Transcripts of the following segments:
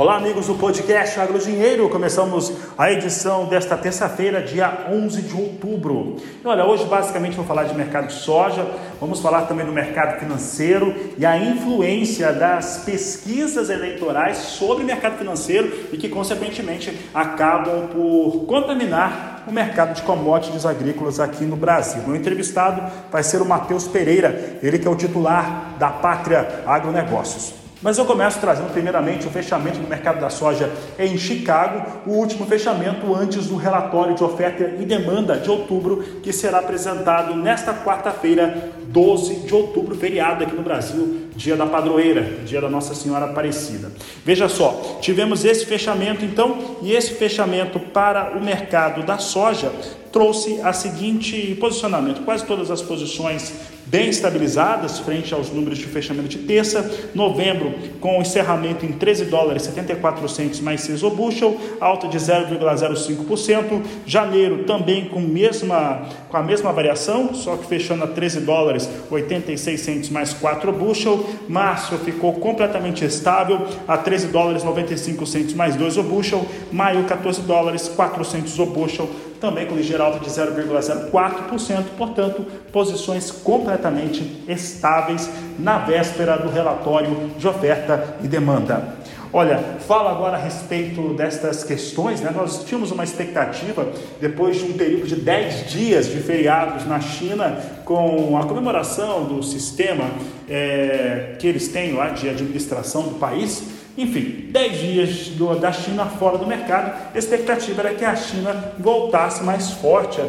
Olá, amigos do podcast Agro Dinheiro. Começamos a edição desta terça-feira, dia 11 de outubro. E olha, hoje basicamente vou falar de mercado de soja, vamos falar também do mercado financeiro e a influência das pesquisas eleitorais sobre o mercado financeiro e que, consequentemente, acabam por contaminar o mercado de commodities agrícolas aqui no Brasil. Meu entrevistado vai ser o Matheus Pereira, ele que é o titular da Pátria Agronegócios. Mas eu começo trazendo primeiramente o fechamento do mercado da soja em Chicago, o último fechamento antes do relatório de oferta e demanda de outubro, que será apresentado nesta quarta-feira, 12 de outubro, feriado aqui no Brasil, dia da padroeira, dia da Nossa Senhora Aparecida. Veja só, tivemos esse fechamento então, e esse fechamento para o mercado da soja trouxe a seguinte posicionamento: quase todas as posições bem estabilizadas frente aos números de fechamento de terça. Novembro, com encerramento em 13 dólares 74 centos mais 6 o bushel, alta de 0,05%. Janeiro também com, mesma, com a mesma variação, só que fechando a 13 dólares 86 centos mais 4 o bushel. Março ficou completamente estável a 13 dólares 95 centos mais 2 o bushel. Maio, 14 dólares 400 o bushel também com ligeira alta de 0,04%, portanto, posições completamente estáveis na véspera do relatório de oferta e demanda. Olha, fala agora a respeito destas questões. Né? Nós tínhamos uma expectativa, depois de um período de 10 dias de feriados na China, com a comemoração do sistema é, que eles têm lá de administração do país, enfim, 10 dias do, da China fora do mercado, a expectativa era que a China voltasse mais forte é,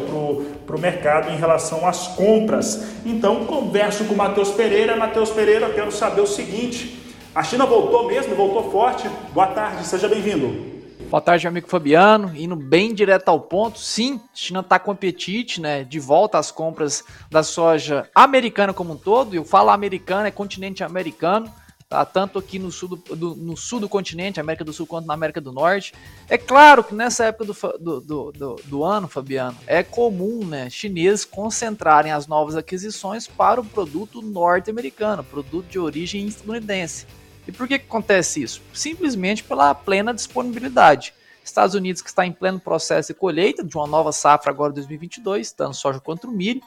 para o mercado em relação às compras. Então, converso com o Matheus Pereira. Matheus Pereira, quero saber o seguinte: a China voltou mesmo, voltou forte? Boa tarde, seja bem-vindo. Boa tarde, amigo Fabiano. Indo bem direto ao ponto, sim, a China está com apetite, né? De volta às compras da soja americana como um todo. Eu falo americana, é continente americano tá? tanto aqui no sul do, do, no sul do continente, América do Sul, quanto na América do Norte. É claro que nessa época do, do, do, do ano, Fabiano, é comum né, chineses concentrarem as novas aquisições para o produto norte-americano, produto de origem estadunidense. E por que, que acontece isso? Simplesmente pela plena disponibilidade. Estados Unidos que está em pleno processo de colheita de uma nova safra agora 2022, tanto soja quanto milho.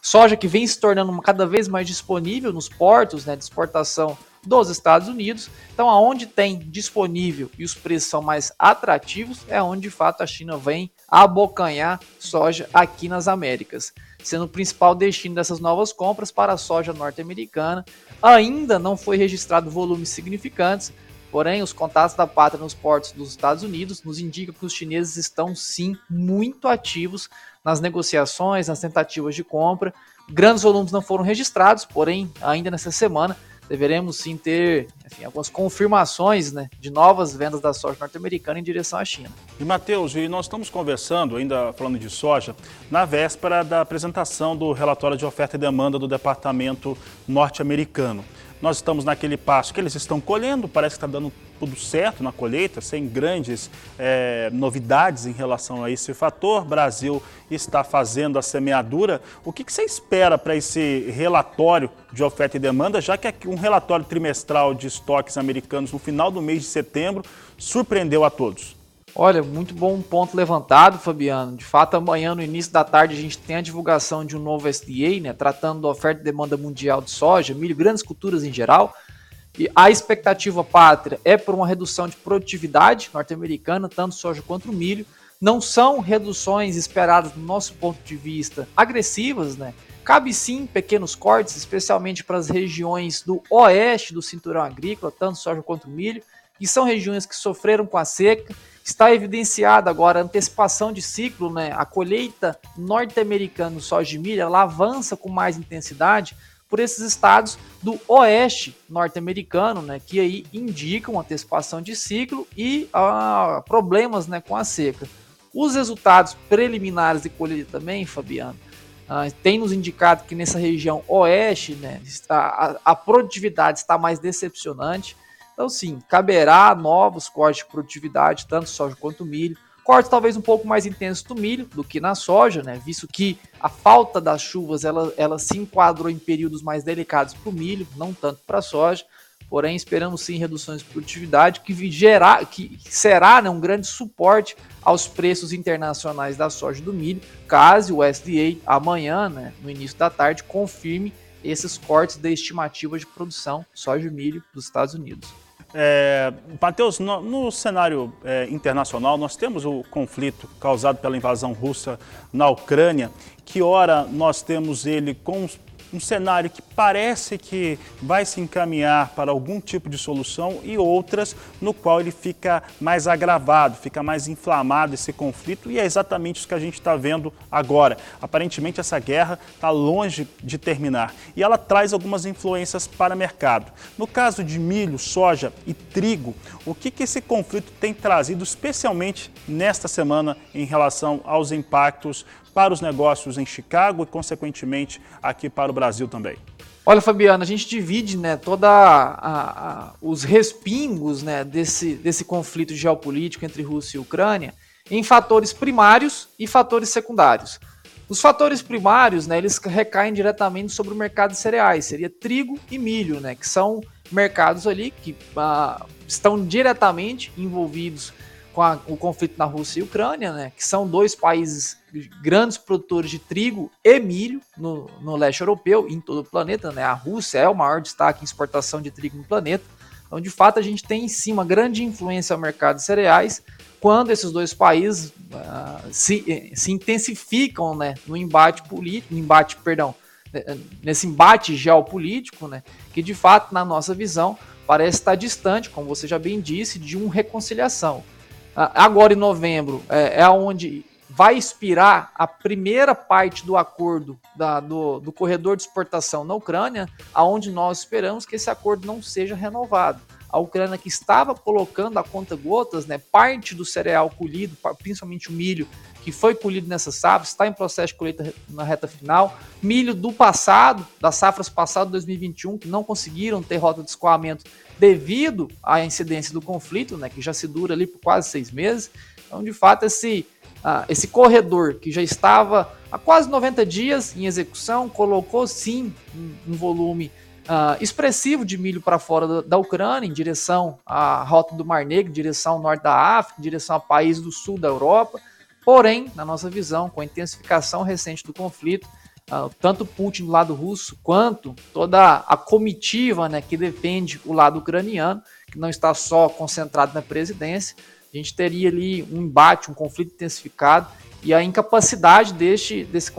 Soja que vem se tornando cada vez mais disponível nos portos né, de exportação dos Estados Unidos. Então, aonde tem disponível e os preços são mais atrativos, é onde de fato a China vem abocanhar soja aqui nas Américas, sendo o principal destino dessas novas compras para a soja norte-americana. Ainda não foi registrado volumes significantes, porém os contatos da pátria nos portos dos Estados Unidos nos indicam que os chineses estão sim muito ativos nas negociações, nas tentativas de compra. Grandes volumes não foram registrados, porém ainda nessa semana deveremos sim ter enfim, algumas confirmações né, de novas vendas da soja norte-americana em direção à China. E Matheus, e nós estamos conversando, ainda falando de soja, na véspera da apresentação do relatório de oferta e demanda do departamento norte-americano. Nós estamos naquele passo que eles estão colhendo, parece que está dando tudo certo na colheita, sem grandes é, novidades em relação a esse fator. Brasil está fazendo a semeadura. O que, que você espera para esse relatório de oferta e demanda, já que um relatório trimestral de estoques americanos no final do mês de setembro surpreendeu a todos? Olha, muito bom ponto levantado, Fabiano. De fato, amanhã, no início da tarde, a gente tem a divulgação de um novo SDA, né, tratando da oferta e demanda mundial de soja, milho, grandes culturas em geral. E a expectativa pátria é por uma redução de produtividade norte-americana, tanto soja quanto milho. Não são reduções esperadas, do nosso ponto de vista, agressivas, né? Cabe sim pequenos cortes, especialmente para as regiões do oeste do cinturão agrícola, tanto soja quanto milho, que são regiões que sofreram com a seca Está evidenciada agora a antecipação de ciclo, né? A colheita norte-americana do soja de milho ela avança com mais intensidade por esses estados do oeste norte-americano, né, que aí indicam antecipação de ciclo e ah, problemas né, com a seca. Os resultados preliminares de colheita também, Fabiano, ah, tem nos indicado que nessa região oeste né, está, a, a produtividade está mais decepcionante. Então, sim, caberá novos cortes de produtividade, tanto soja quanto milho. Corte talvez um pouco mais intenso do milho do que na soja, né? Visto que a falta das chuvas ela, ela se enquadrou em períodos mais delicados para o milho, não tanto para a soja. Porém, esperamos sim reduções de produtividade que, gerar, que será né, um grande suporte aos preços internacionais da soja e do milho, caso o SDA amanhã, né, no início da tarde, confirme esses cortes da estimativa de produção soja e milho dos Estados Unidos. É, Matheus, no, no cenário é, internacional, nós temos o conflito causado pela invasão russa na Ucrânia, que ora nós temos ele com um cenário que parece que vai se encaminhar para algum tipo de solução e outras no qual ele fica mais agravado, fica mais inflamado esse conflito e é exatamente isso que a gente está vendo agora. Aparentemente essa guerra está longe de terminar e ela traz algumas influências para o mercado. No caso de milho, soja e trigo, o que, que esse conflito tem trazido especialmente nesta semana em relação aos impactos para os negócios em Chicago e, consequentemente, aqui para o Brasil também? Olha, Fabiano, a gente divide né, toda os respingos né, desse, desse conflito geopolítico entre Rússia e Ucrânia em fatores primários e fatores secundários. Os fatores primários, né, eles recaem diretamente sobre o mercado de cereais, seria trigo e milho, né, que são mercados ali que uh, estão diretamente envolvidos com a, o conflito na Rússia e Ucrânia, né, que são dois países grandes produtores de trigo e milho no, no leste europeu e em todo o planeta. Né, a Rússia é o maior destaque em exportação de trigo no planeta. Então, de fato, a gente tem em cima grande influência ao mercado de cereais quando esses dois países uh, se, se intensificam né, no embate político, embate, perdão, nesse embate geopolítico, né, que de fato, na nossa visão, parece estar distante, como você já bem disse, de uma reconciliação. Agora em novembro é, é onde vai expirar a primeira parte do acordo da, do, do corredor de exportação na Ucrânia, aonde nós esperamos que esse acordo não seja renovado. A Ucrânia que estava colocando a conta gotas, né, parte do cereal colhido, principalmente o milho, que foi colhido nessa safra, está em processo de colheita na reta final. Milho do passado, das safras passadas 2021, que não conseguiram ter rota de escoamento devido à incidência do conflito, né, que já se dura ali por quase seis meses. Então, de fato, esse, uh, esse corredor que já estava há quase 90 dias em execução, colocou sim um, um volume uh, expressivo de milho para fora da, da, Ucrânia, em direção à rota do Mar Negro, em direção ao norte da África, em direção a países do sul da Europa. Porém, na nossa visão, com a intensificação recente do conflito, Uh, tanto Putin do lado russo quanto toda a comitiva né, que defende o lado ucraniano, que não está só concentrado na presidência, a gente teria ali um embate, um conflito intensificado e a incapacidade deste, desse,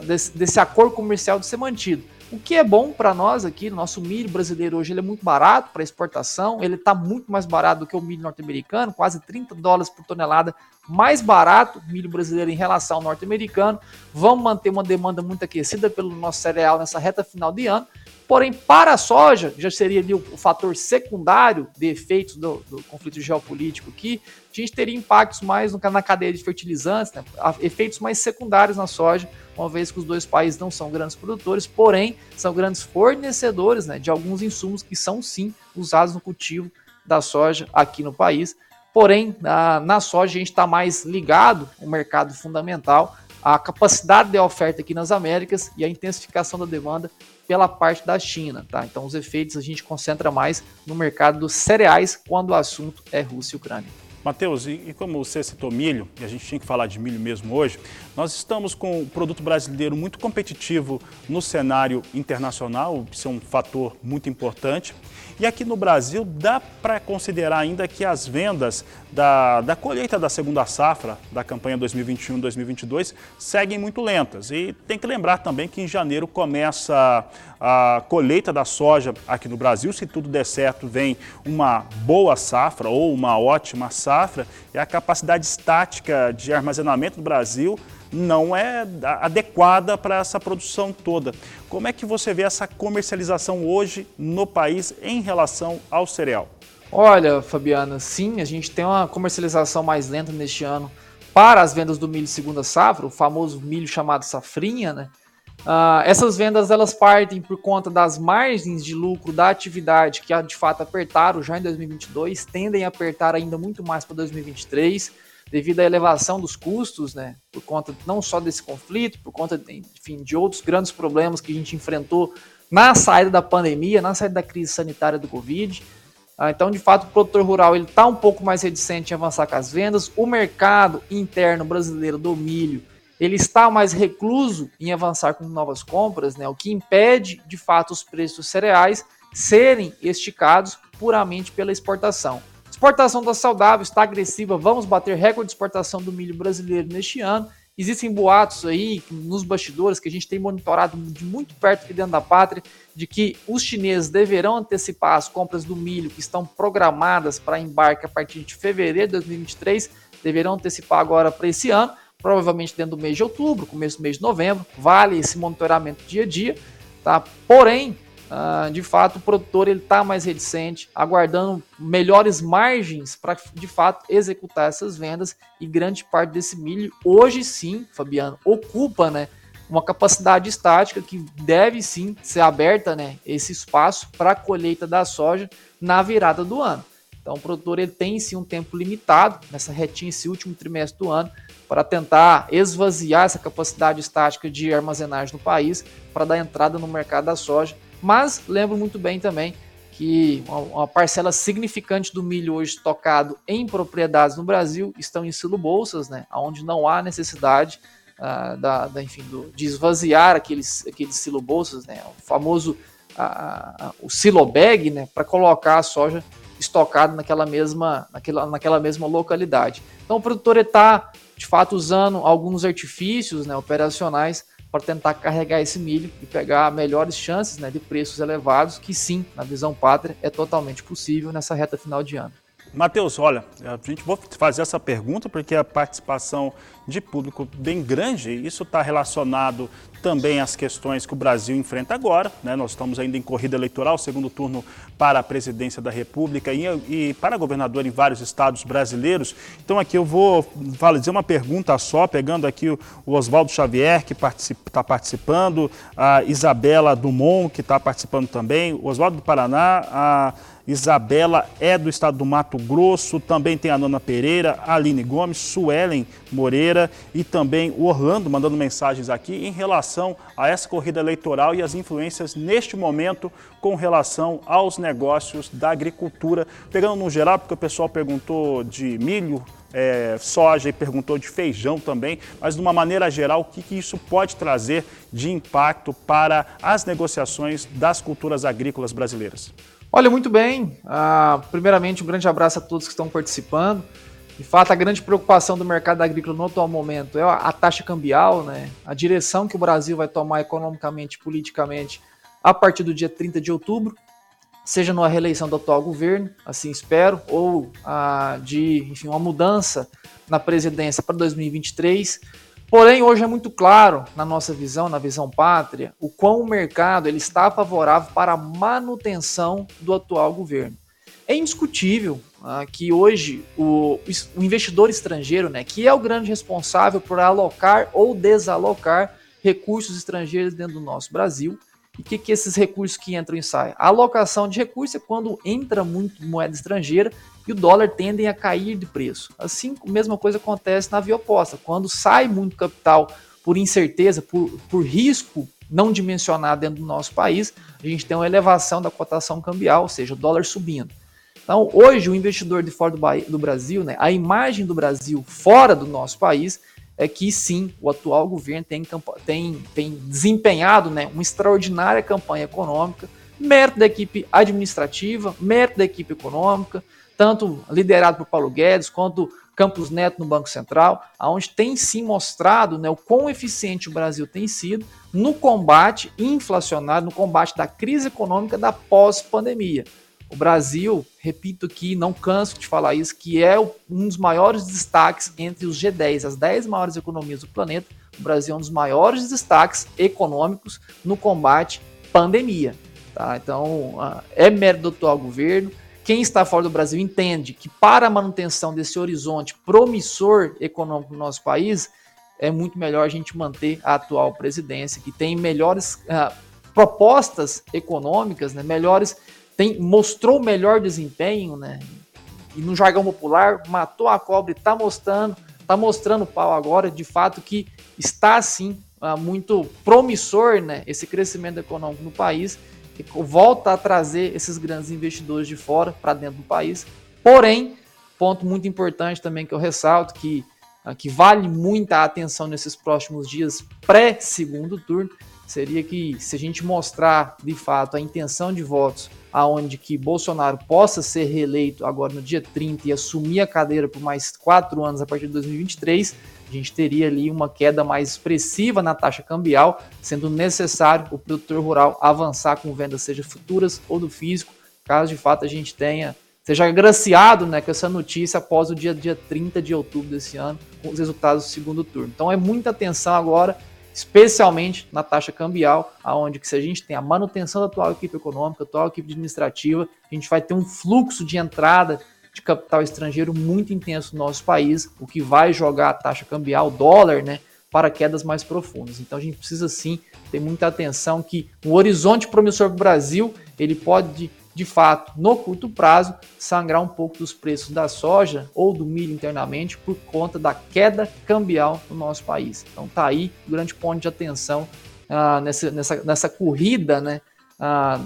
desse, desse acordo comercial de ser mantido. O que é bom para nós aqui, nosso milho brasileiro hoje ele é muito barato para exportação, ele está muito mais barato do que o milho norte-americano, quase 30 dólares por tonelada mais barato milho brasileiro em relação ao norte-americano. Vamos manter uma demanda muito aquecida pelo nosso cereal nessa reta final de ano. Porém, para a soja, já seria ali o, fator secundário de efeitos do, do, conflito geopolítico aqui, a gente teria impactos mais no, na cadeia de fertilizantes, né, efeitos mais secundários na soja, uma vez que os dois países não são grandes produtores, porém são grandes fornecedores né, de alguns insumos que são sim usados no cultivo da soja aqui no país. Porém, na, na soja a gente está mais ligado ao mercado fundamental, a capacidade de oferta aqui nas Américas e a intensificação da demanda pela parte da China, tá? Então os efeitos a gente concentra mais no mercado dos cereais quando o assunto é Rússia e Ucrânia. Matheus, e, e, como você citou milho, e a gente tinha que falar de milho mesmo hoje, nós estamos com um produto brasileiro muito competitivo no cenário internacional, isso é um fator muito importante. E aqui no Brasil, dá para considerar ainda que as vendas da, da colheita da segunda safra da campanha 2021-2022 seguem muito lentas. E tem que lembrar também que em janeiro começa a colheita da soja aqui no Brasil. Se tudo der certo, vem uma boa safra ou uma ótima safra. E a capacidade estática de armazenamento do Brasil não é adequada para essa produção toda. Como é que você vê essa comercialização hoje no país em relação ao cereal? Olha, Fabiana, sim, a gente tem uma comercialização mais lenta neste ano para as vendas do milho segunda safra, o famoso milho chamado safrinha, né? Uh, essas vendas elas partem por conta das margens de lucro da atividade que de fato apertaram já em 2022, tendem a apertar ainda muito mais para 2023 devido à elevação dos custos, né, por conta não só desse conflito, por conta, enfim, de outros grandes problemas que a gente enfrentou na saída da pandemia, na saída da crise sanitária do Covid. Ah, então, de fato, o produtor rural está um pouco mais reticente em avançar com as vendas. O mercado interno brasileiro do milho ele está mais recluso em avançar com novas compras, né, o que impede, de fato, os preços dos cereais serem esticados puramente pela exportação. Exportação está saudável, está agressiva, vamos bater recorde de exportação do milho brasileiro neste ano. Existem boatos aí nos bastidores que a gente tem monitorado de muito perto aqui dentro da pátria de que os chineses deverão antecipar as compras do milho que estão programadas para embarque a partir de fevereiro de 2023, deverão antecipar agora para esse ano provavelmente dentro do mês de outubro, começo do mês de novembro. Vale esse monitoramento dia a dia, tá? Porém, uh, de fato, o produtor ele está mais reticente, aguardando melhores margens para de fato executar essas vendas e grande parte desse milho hoje sim, Fabiano, ocupa, né? Uma capacidade estática que deve sim ser aberta, né? Esse espaço para a colheita da soja na virada do ano. Então, o produtor ele tem sim um tempo limitado nessa retinha, esse último trimestre do ano, para tentar esvaziar essa capacidade estática de armazenagem no país para dar entrada no mercado da soja. Mas lembro muito bem também que uma parcela significante do milho hoje estocado em propriedades no Brasil estão em silo bolsas, né, onde não há necessidade uh, da, da, enfim, do, de esvaziar aqueles, aqueles silo bolsas, né, o famoso uh, o silo bag, né, para colocar a soja estocada naquela mesma, naquela, naquela mesma localidade. Então o produtor está de fato usando alguns artifícios né, operacionais para tentar carregar esse milho e pegar melhores chances né, de preços elevados, que sim, na visão pátria, é totalmente possível nessa reta final de ano. Matheus, olha, a gente vou fazer essa pergunta porque a participação de público bem grande, isso está relacionado também às questões que o Brasil enfrenta agora. Né? Nós estamos ainda em corrida eleitoral, segundo turno para a presidência da República e, e para governador em vários estados brasileiros. Então aqui eu vou dizer uma pergunta só, pegando aqui o, Oswaldo Xavier, que está particip, participando, a Isabela Dumont, que está participando também, o Oswaldo do Paraná, a Isabela é do estado do Mato Grosso, também tem a Nana Pereira, a Aline Gomes, Suelen Moreira e também o Orlando mandando mensagens aqui em relação a essa corrida eleitoral e as influências neste momento com relação aos negócios da agricultura. Pegando no geral, porque o pessoal perguntou de milho, é, soja e perguntou de feijão também, mas de uma maneira geral, o que, que isso pode trazer de impacto para as negociações das culturas agrícolas brasileiras? Olha, muito bem. Ah, primeiramente, um grande abraço a todos que estão participando. De fato, a grande preocupação do mercado agrícola no atual momento é a taxa cambial, né? a direção que o Brasil vai tomar economicamente politicamente a partir do dia 30 de outubro, seja na reeleição do atual governo, assim espero, ou ah, de enfim, uma mudança na presidência para 2023. Porém, hoje é muito claro, na nossa visão, na visão pátria, o quão o mercado ele está favorável para a manutenção do atual governo. É indiscutível ah, que hoje o, o, investidor estrangeiro, né, que é o grande responsável por alocar ou desalocar recursos estrangeiros dentro do nosso Brasil, e o que, que esses recursos que entram e saem? A alocação de recursos é quando entra muito moeda estrangeira e o dólar tendem a cair de preço. Assim, a mesma coisa acontece na via oposta. Quando sai muito capital por incerteza, por, por risco não dimensionado dentro do nosso país, a gente tem uma elevação da cotação cambial, ou seja, o dólar subindo. Então, hoje, o investidor de fora do, do Brasil, né, a imagem do Brasil fora do nosso país é que sim, o atual governo tem, tem, tem desempenhado né, uma extraordinária campanha econômica, mérito da equipe administrativa, mérito da equipe econômica, tanto liderado por Paulo Guedes quanto Campos Neto no Banco Central, aonde tem sim mostrado né, o quão eficiente o Brasil tem sido no combate inflacionário, no combate da crise econômica da pós-pandemia. O Brasil, repito aqui, não canso de falar isso, que é um dos maiores destaques entre os G10, as 10 maiores economias do planeta. O Brasil é um dos maiores destaques econômicos no combate pandemia. Tá? Então, é mérito do atual governo. Quem está fora do Brasil entende que para a manutenção desse horizonte promissor econômico no nosso país, é muito melhor a gente manter a atual presidência, que tem melhores uh, propostas econômicas, né, melhores tem, mostrou melhor desempenho, né? e no jargão popular, matou a cobra e está mostrando, está mostrando o pau agora, de fato, que está sim ah, muito promissor né, esse crescimento econômico no país, que volta a trazer esses grandes investidores de fora para dentro do país. Porém, ponto muito importante também que eu ressalto, que, ah, que vale muita atenção nesses próximos dias pré-segundo turno, seria que se a gente mostrar de fato a intenção de votos aonde que Bolsonaro possa ser reeleito agora no dia 30 e assumir a cadeira por mais quatro anos a partir de 2023, a gente teria ali uma queda mais expressiva na taxa cambial, sendo necessário o produtor rural avançar com vendas, seja futuras ou do físico, caso de fato a gente tenha seja agraciado né, com essa notícia após o dia, dia 30 de outubro desse ano, com os resultados do segundo turno. Então é muita atenção agora especialmente na taxa cambial, aonde que se a gente tem a manutenção da atual equipe econômica, atual equipe administrativa, a gente vai ter um fluxo de entrada de capital estrangeiro muito intenso no nosso país, o que vai jogar a taxa cambial, dólar, né, para quedas mais profundas. Então a gente precisa sim ter muita atenção que o horizonte promissor para o Brasil, ele pode de fato, no curto prazo, sangrar um pouco dos preços da soja ou do milho internamente por conta da queda cambial no nosso país. Então tá aí o grande ponto de atenção ah, nessa, nessa, nessa corrida né, ah,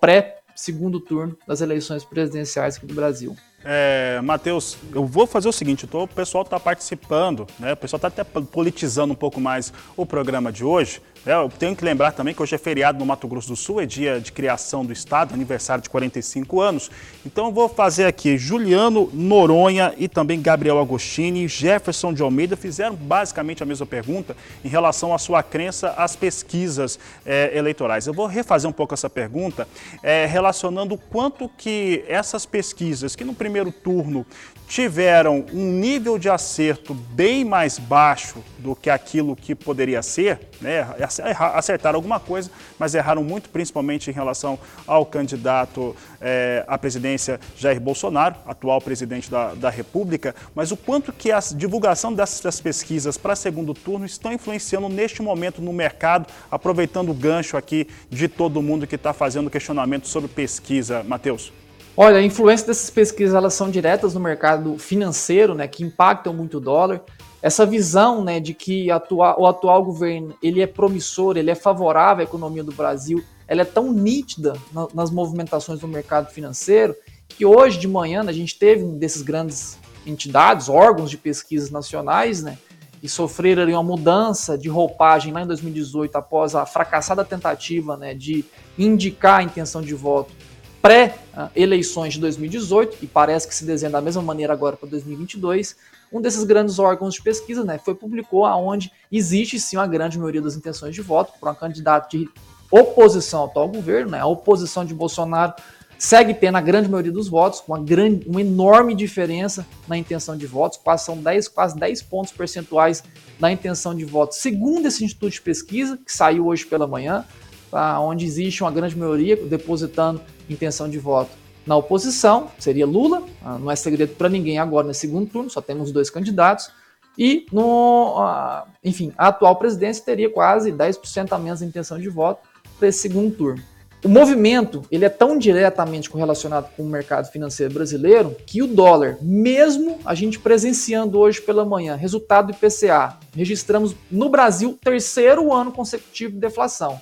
pré-segundo turno das eleições presidenciais aqui do Brasil. É, Matheus, eu vou fazer o seguinte, tô, o pessoal está participando, né, o pessoal está até politizando um pouco mais o programa de hoje. É, eu tenho que lembrar também que hoje é feriado no Mato Grosso do Sul, é dia de criação do Estado, aniversário de 45 anos. Então vou fazer aqui, Juliano Noronha e também Gabriel Agostini, Jefferson de Almeida fizeram basicamente a mesma pergunta em relação à sua crença às pesquisas é, eleitorais. Eu vou refazer um pouco essa pergunta, é, relacionando o quanto que essas pesquisas, que no primeiro turno tiveram um nível de acerto bem mais baixo do que aquilo que poderia ser, né? Acertaram alguma coisa, mas erraram muito, principalmente em relação ao candidato é, à presidência Jair Bolsonaro, atual presidente da, da República, mas o quanto que a divulgação dessas pesquisas para segundo turno estão influenciando neste momento no mercado, aproveitando o gancho aqui de todo mundo que está fazendo questionamento sobre pesquisa, Matheus. Olha, a influência dessas pesquisas elas são diretas no mercado financeiro, né, que impactam muito o dólar. Essa visão, né, de que atua, o atual governo ele é promissor, ele é favorável à economia do Brasil, ela é tão nítida na, nas movimentações do mercado financeiro que hoje de manhã né, a gente teve um desses grandes entidades, órgãos de pesquisas nacionais, né, que sofreram uma mudança de roupagem lá em 2018 após a fracassada tentativa né, de indicar a intenção de voto pré-eleições de 2018, e parece que se desenha da mesma maneira agora para 2022, um desses grandes órgãos de pesquisa né, foi publicou aonde existe sim uma grande maioria das intenções de voto para um candidato de oposição ao atual governo, né, a oposição de Bolsonaro segue tendo a grande maioria dos votos, com uma, grande, uma enorme diferença na intenção de votos, quase são 10, quase 10 pontos percentuais na intenção de votos, segundo esse instituto de pesquisa, que saiu hoje pela manhã, tá, onde existe uma grande maioria depositando intenção de voto na oposição, seria Lula, ah, não é segredo para ninguém agora nesse segundo turno, só temos dois candidatos, e no, ah, enfim, a atual presidência teria quase 10% a menos de intenção de voto para esse segundo turno. O movimento ele é tão diretamente correlacionado com o mercado financeiro brasileiro que o dólar, mesmo a gente presenciando hoje pela manhã resultado do IPCA, registramos no Brasil terceiro ano consecutivo de deflação,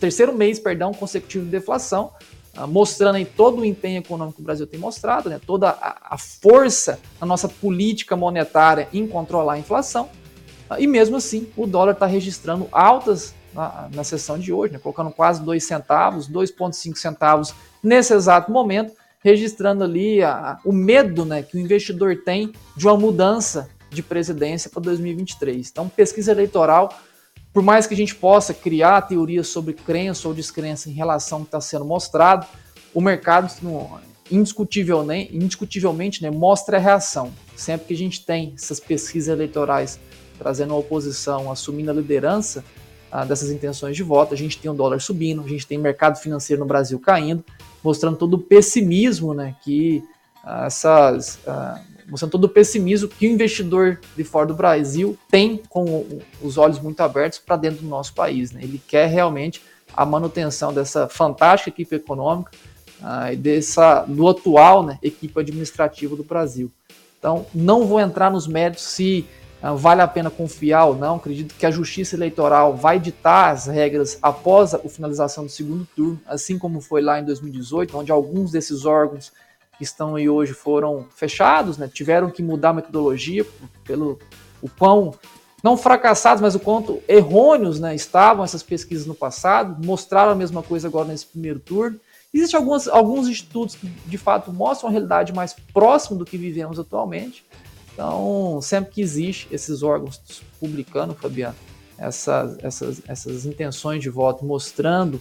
terceiro mês, perdão, consecutivo de deflação, mostrando aí todo o empenho econômico que o Brasil tem mostrado, né, toda a, a força da nossa política monetária em controlar a inflação. Uh, e mesmo assim, o dólar está registrando altas na, na sessão de hoje, né, colocando quase 2 centavos, 2,5 centavos nesse exato momento, registrando ali a, o medo né, que o investidor tem de uma mudança de presidência para 2023. Então, pesquisa eleitoral por mais que a gente possa criar teorias sobre crença ou descrença em relação ao que está sendo mostrado, o mercado indiscutivelmente, indiscutivelmente né, mostra a reação. Sempre que a gente tem essas pesquisas eleitorais trazendo a oposição, assumindo a liderança ah, dessas intenções de voto, a gente tem o dólar subindo, a gente tem mercado financeiro no Brasil caindo, mostrando todo o pessimismo né, que ah, essas. Ah, mostrando todo o pessimismo que o investidor de fora do Brasil tem com os olhos muito abertos para dentro do nosso país. Né? Ele quer realmente a manutenção dessa fantástica equipe econômica, ah, dessa, do atual né, equipe administrativa do Brasil. Então, não vou entrar nos méritos se ah, vale a pena confiar ou não. Acredito que a Justiça Eleitoral vai ditar as regras após a finalização do segundo turno, assim como foi lá em 2018, onde alguns desses órgãos que estão aí hoje foram fechados, né, tiveram que mudar a metodologia pelo o quão não fracassados, mas o quanto errôneos né, estavam essas pesquisas no passado, mostraram a mesma coisa agora nesse primeiro turno. Existem alguns, alguns institutos que de fato mostram a realidade mais próxima do que vivemos atualmente. Então, sempre que existe esses órgãos publicando, Fabiano, essas, essas, essas intenções de voto mostrando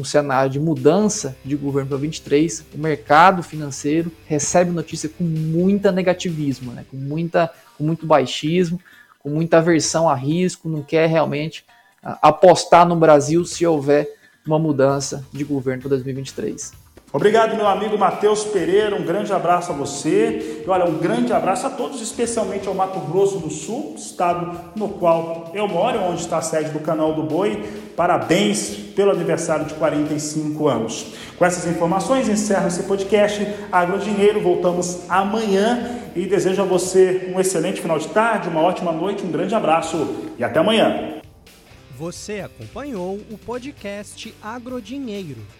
um cenário de mudança de governo para 23, o mercado financeiro recebe notícia com muita negativismo, né? com, muita, com muito baixismo com muita aversão a risco, não quer realmente uh, apostar no Brasil se houver uma mudança de governo para 2023. Obrigado, meu amigo Matheus Pereira. Um grande abraço a você. E olha, um grande abraço a todos, especialmente ao Mato Grosso do Sul, estado no qual eu moro, onde está a sede do canal do Boi. Parabéns pelo aniversário de 45 anos. Com essas informações, encerro esse podcast Agrodinheiro. Voltamos amanhã e desejo a você um excelente final de tarde, uma ótima noite, um grande abraço e até amanhã. Você acompanhou o podcast Agrodinheiro.